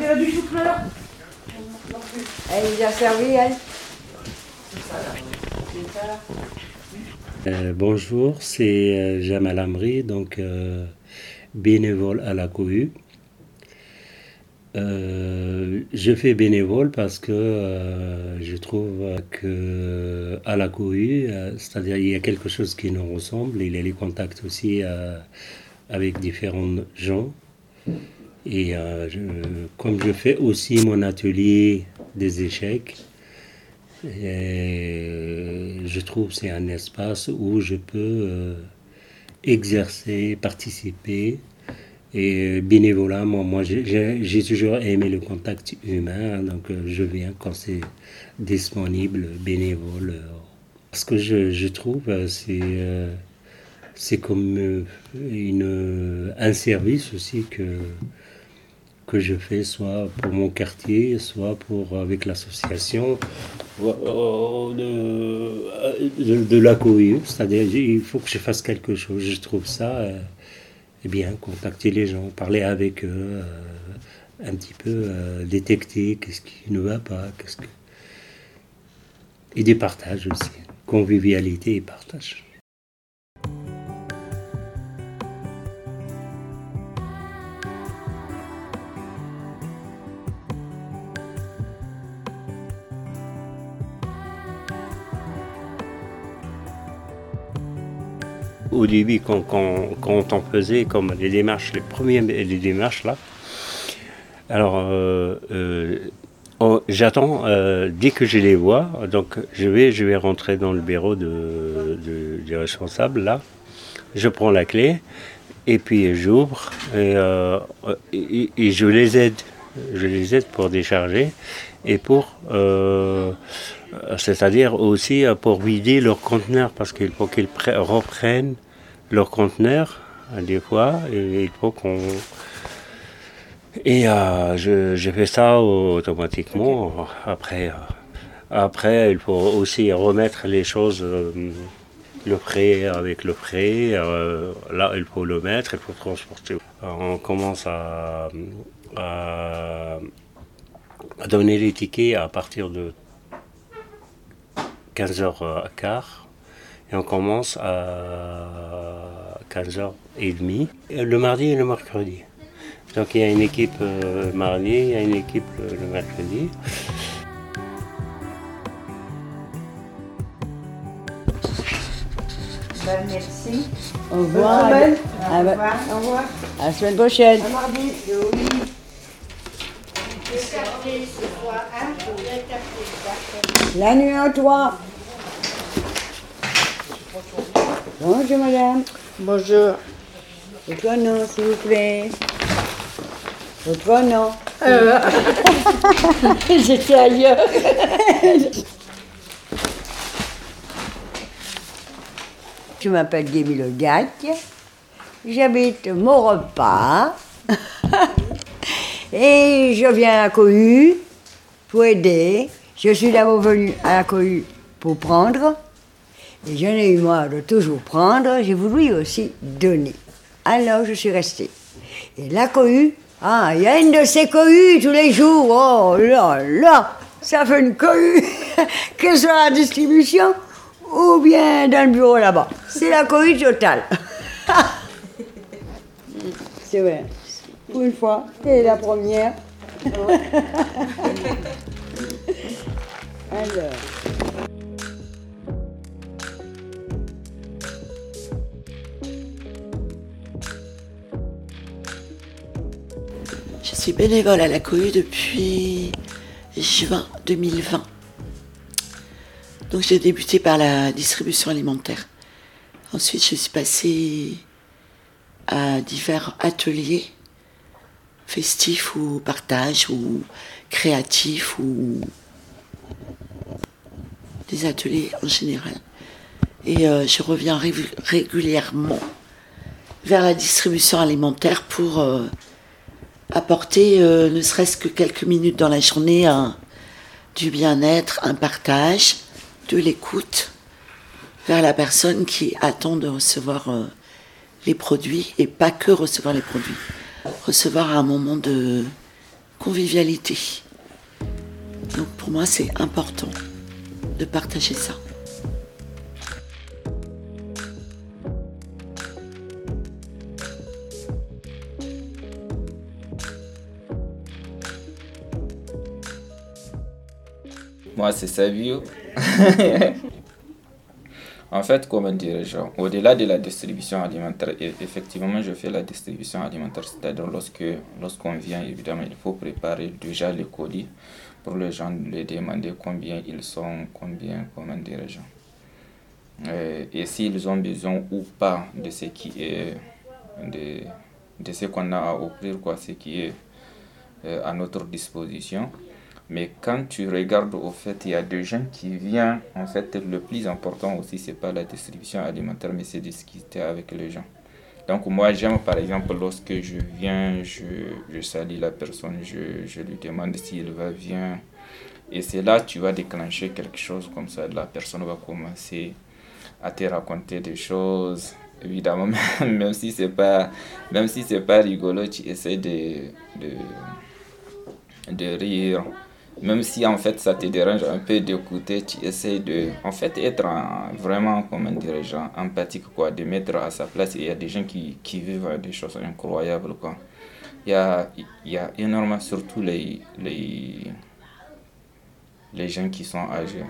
là du chou-fleur Elle nous a servi, elle Euh, bonjour, c'est euh, Jamal Amri, donc euh, bénévole à la cohue. Euh, je fais bénévole parce que euh, je trouve que à la cohue, euh, c'est-à-dire il y a quelque chose qui nous ressemble. Il y a les contacts aussi euh, avec différents gens. Et euh, comme je fais aussi mon atelier des échecs, et je trouve c'est un espace où je peux euh, exercer, participer. Et bénévolat, moi, moi j'ai- toujours aimé le contact humain, hein, donc euh, je viens quand c'est disponible, bénévole. euh. Ce que je, je trouve, c'est c'est comme euh, une, un service aussi que, que je fais, soit pour mon quartier, soit pour avec l'association euh, de, de, la cohue. C'est-à-dire, il faut que je fasse quelque chose. Je trouve ça euh, eh bien, contacter les gens, parler avec eux, euh, un petit peu euh, détecter qu'est-ce qui ne va pas, qu'est-ce que... Et des partages aussi, convivialité et partage. Au début, quand, on faisait comme les démarches, les premières les démarches là, alors euh, euh, on- j'attends euh, dès que je les vois, donc je vais, je vais rentrer dans le bureau du responsable là, je prends la clé et puis j'ouvre et, je les aide, je les aide pour décharger et pour c'est-à-dire aussi euh, pour vider leur conteneur, parce qu'il faut qu'ils pre- reprennent leur conteneur, euh, des fois, et il faut qu'on... Et euh, je, je fais ça automatiquement. Après, euh, après, il faut aussi remettre les choses, euh, le prêt avec le prêt. euh, là, il faut le mettre, il faut transporter. On commence à, à donner les tickets à partir de 15h15 et on commence à 15h30 le mardi et le mercredi. Donc il y a une équipe euh, mardi, il y a une équipe euh, le mercredi. Ben, merci. Au revoir. Semaine. À, Au revoir. Au revoir. à la semaine prochaine. À mardi. Oui. La nuit à toi. Bonjour madame. Bonjour. Votre nom, s'il vous plaît. Votre nom. J'étais ailleurs. Je m'appelle Guémy Le Gac. J'habite Maurepas. Et je viens à la cohue pour aider. Je suis d'abord venue à la cohue pour prendre. Et j'en ai eu marre de toujours prendre. J'ai voulu aussi donner. Alors je suis restée. Et la cohue, ah, il y a une de ces cohues tous les jours. Oh là là, ça fait une cohue. que ce soit à la distribution ou bien dans le bureau là-bas. C'est la cohue totale. C'est vrai. Une fois, c'est la première. Alors. Suis bénévole à la cohue depuis juin 2020. Donc j'ai débuté par la distribution alimentaire. Ensuite, je suis passée à divers ateliers festifs ou partage ou créatifs ou des ateliers en général. Et euh, je reviens ré- régulièrement vers la distribution alimentaire pour euh, apporter euh, ne serait-ce que quelques minutes dans la journée du bien-être, un partage, de l'écoute vers la personne qui attend de recevoir euh, les produits et pas que recevoir les produits. recevoir un moment de convivialité. Donc pour moi, c'est important de partager ça. Moi, c'est Savio. en fait, comment dirais-je, au-delà de la distribution alimentaire, e- effectivement, je fais la distribution alimentaire. C'est-à-dire, lorsque, lorsqu'on vient, évidemment, il faut préparer déjà les colis pour les gens, les demander combien ils sont, combien, comment dirais-je. Euh, Et, s'ils ont besoin ou pas de ce qui est, de, de ce qu'on a à offrir, quoi, ce qui est euh, à notre disposition. Mais quand tu regardes au fait, il y a des gens qui viennent, en fait, le plus important aussi, c'est pas la distribution alimentaire, mais c'est discuter avec les gens. Donc moi, j'aime par exemple, lorsque je viens, je, je salue la personne, je, je lui demande s'il va bien. Et c'est là tu vas déclencher quelque chose comme ça. La personne va commencer à te raconter des choses. Évidemment, même si c'est pas, si pas rigolo, tu essaies de, de, de rire même si en fait ça te dérange un peu d'écouter, tu essaies de en fait être vraiment comment dirais-je empathique quoi, de mettre à sa place. Il y a des gens qui, qui vivent des choses incroyables quoi. Il y a, il y a énormément surtout les, les, les gens qui sont âgés.